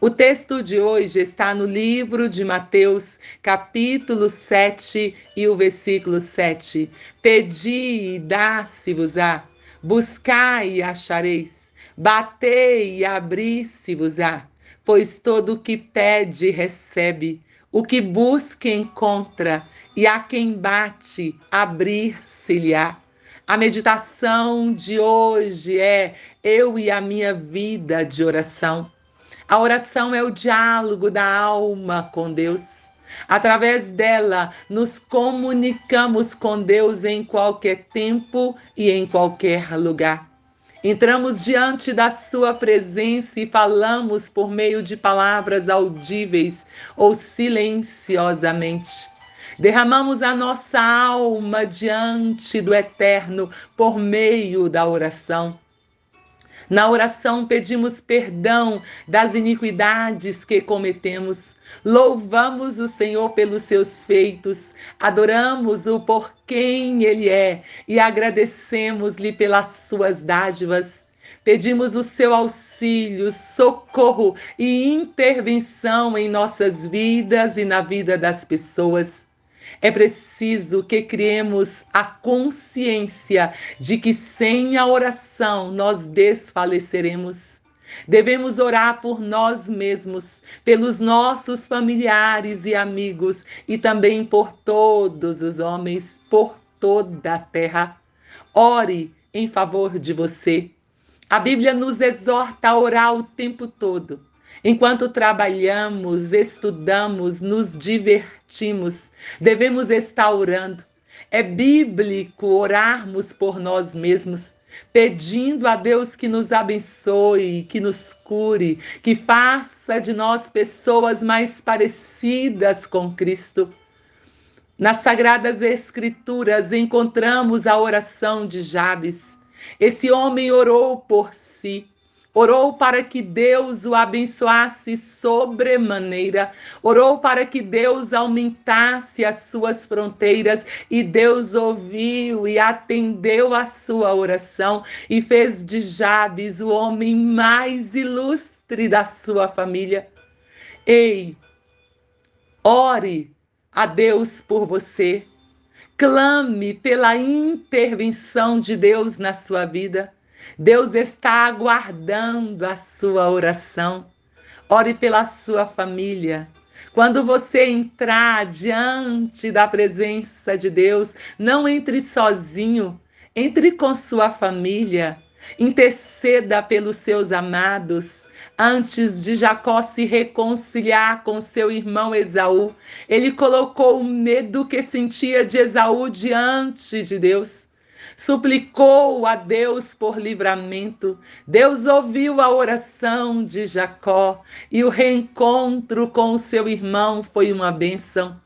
O texto de hoje está no livro de Mateus, capítulo 7 e o versículo 7. Pedi e dá-se-vos-á, buscai e achareis, batei e abri-se-vos-á, pois todo o que pede recebe, o que busca encontra, e a quem bate abrir-se-lhe-á. A meditação de hoje é eu e a minha vida de oração. A oração é o diálogo da alma com Deus. Através dela, nos comunicamos com Deus em qualquer tempo e em qualquer lugar. Entramos diante da Sua presença e falamos por meio de palavras audíveis ou silenciosamente. Derramamos a nossa alma diante do Eterno por meio da oração. Na oração pedimos perdão das iniquidades que cometemos. Louvamos o Senhor pelos seus feitos, adoramos-o por quem ele é e agradecemos-lhe pelas suas dádivas. Pedimos o seu auxílio, socorro e intervenção em nossas vidas e na vida das pessoas. É preciso que criemos a consciência de que sem a oração nós desfaleceremos. Devemos orar por nós mesmos, pelos nossos familiares e amigos e também por todos os homens, por toda a terra. Ore em favor de você. A Bíblia nos exorta a orar o tempo todo. Enquanto trabalhamos, estudamos, nos divertimos, devemos estar orando. É bíblico orarmos por nós mesmos, pedindo a Deus que nos abençoe, que nos cure, que faça de nós pessoas mais parecidas com Cristo. Nas Sagradas Escrituras encontramos a oração de Jabes. Esse homem orou por si Orou para que Deus o abençoasse sobremaneira. Orou para que Deus aumentasse as suas fronteiras. E Deus ouviu e atendeu a sua oração e fez de Jabes o homem mais ilustre da sua família. Ei, ore a Deus por você. Clame pela intervenção de Deus na sua vida. Deus está aguardando a sua oração. Ore pela sua família. Quando você entrar diante da presença de Deus, não entre sozinho, entre com sua família. Interceda pelos seus amados. Antes de Jacó se reconciliar com seu irmão Esaú, ele colocou o medo que sentia de Esaú diante de Deus suplicou a Deus por livramento. Deus ouviu a oração de Jacó e o reencontro com o seu irmão foi uma bênção.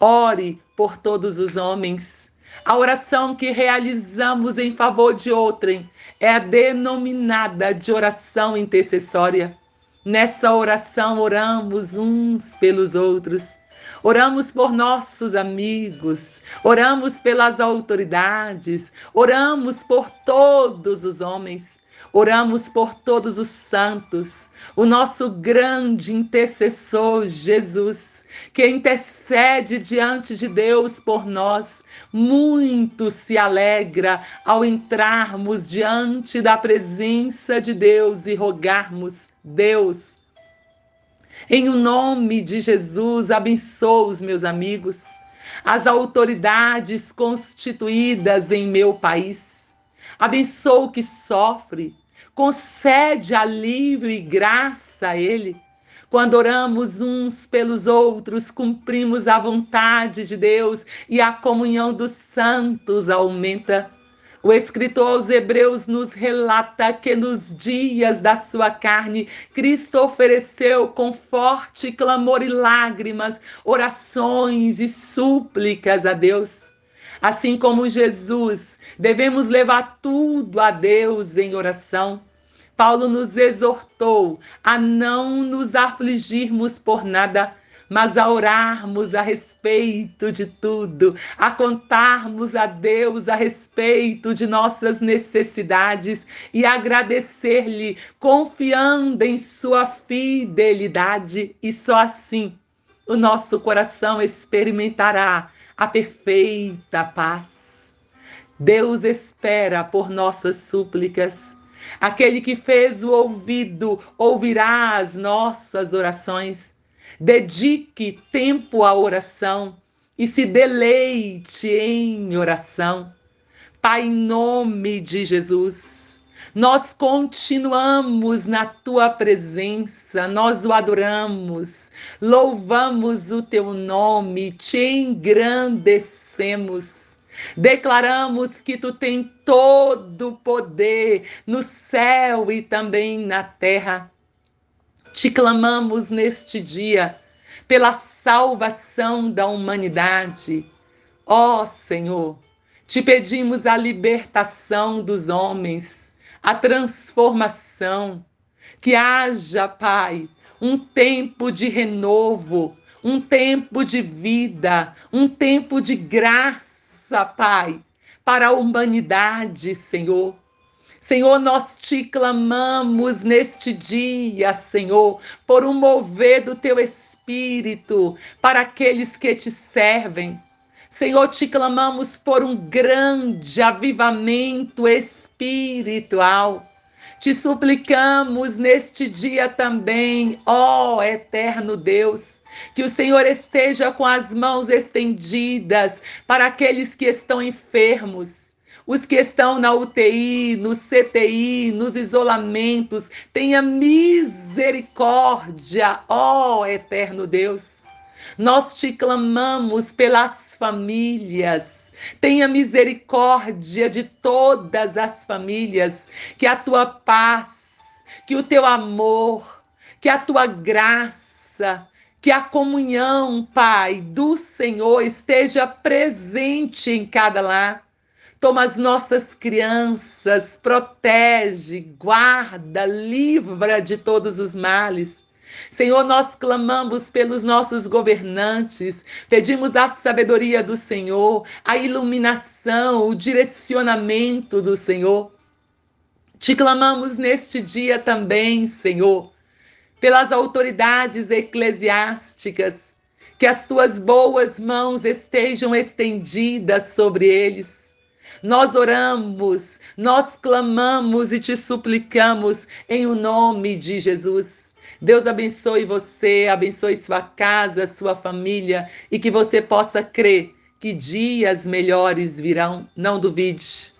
Ore por todos os homens. A oração que realizamos em favor de outrem é a denominada de oração intercessória. Nessa oração oramos uns pelos outros. Oramos por nossos amigos, oramos pelas autoridades, oramos por todos os homens, oramos por todos os santos, o nosso grande intercessor Jesus, que intercede diante de Deus por nós, muito se alegra ao entrarmos diante da presença de Deus e rogarmos: Deus, em o nome de Jesus, abençoo os meus amigos, as autoridades constituídas em meu país. Abençoa o que sofre, concede alívio e graça a ele. Quando oramos uns pelos outros, cumprimos a vontade de Deus e a comunhão dos santos aumenta. O escritor aos Hebreus nos relata que nos dias da sua carne, Cristo ofereceu com forte clamor e lágrimas, orações e súplicas a Deus. Assim como Jesus, devemos levar tudo a Deus em oração. Paulo nos exortou a não nos afligirmos por nada, mas a orarmos a respeito de tudo, a contarmos a Deus a respeito de nossas necessidades e agradecer-lhe, confiando em sua fidelidade, e só assim o nosso coração experimentará a perfeita paz. Deus espera por nossas súplicas. Aquele que fez o ouvido ouvirá as nossas orações. Dedique tempo à oração e se deleite em oração. Pai, em nome de Jesus, nós continuamos na tua presença, nós o adoramos, louvamos o teu nome, te engrandecemos. Declaramos que tu tem todo o poder no céu e também na terra. Te clamamos neste dia pela salvação da humanidade. Ó oh, Senhor, te pedimos a libertação dos homens, a transformação, que haja, Pai, um tempo de renovo, um tempo de vida, um tempo de graça, Pai, para a humanidade, Senhor. Senhor, nós te clamamos neste dia, Senhor, por um mover do teu espírito para aqueles que te servem. Senhor, te clamamos por um grande avivamento espiritual. Te suplicamos neste dia também, ó eterno Deus, que o Senhor esteja com as mãos estendidas para aqueles que estão enfermos os que estão na UTI, no CTI, nos isolamentos. Tenha misericórdia, ó eterno Deus. Nós te clamamos pelas famílias. Tenha misericórdia de todas as famílias, que a tua paz, que o teu amor, que a tua graça, que a comunhão, Pai, do Senhor esteja presente em cada lar Toma as nossas crianças, protege, guarda, livra de todos os males. Senhor, nós clamamos pelos nossos governantes, pedimos a sabedoria do Senhor, a iluminação, o direcionamento do Senhor. Te clamamos neste dia também, Senhor, pelas autoridades eclesiásticas, que as tuas boas mãos estejam estendidas sobre eles nós oramos, nós clamamos e te suplicamos em o nome de Jesus. Deus abençoe você, abençoe sua casa, sua família e que você possa crer que dias melhores virão. Não duvide.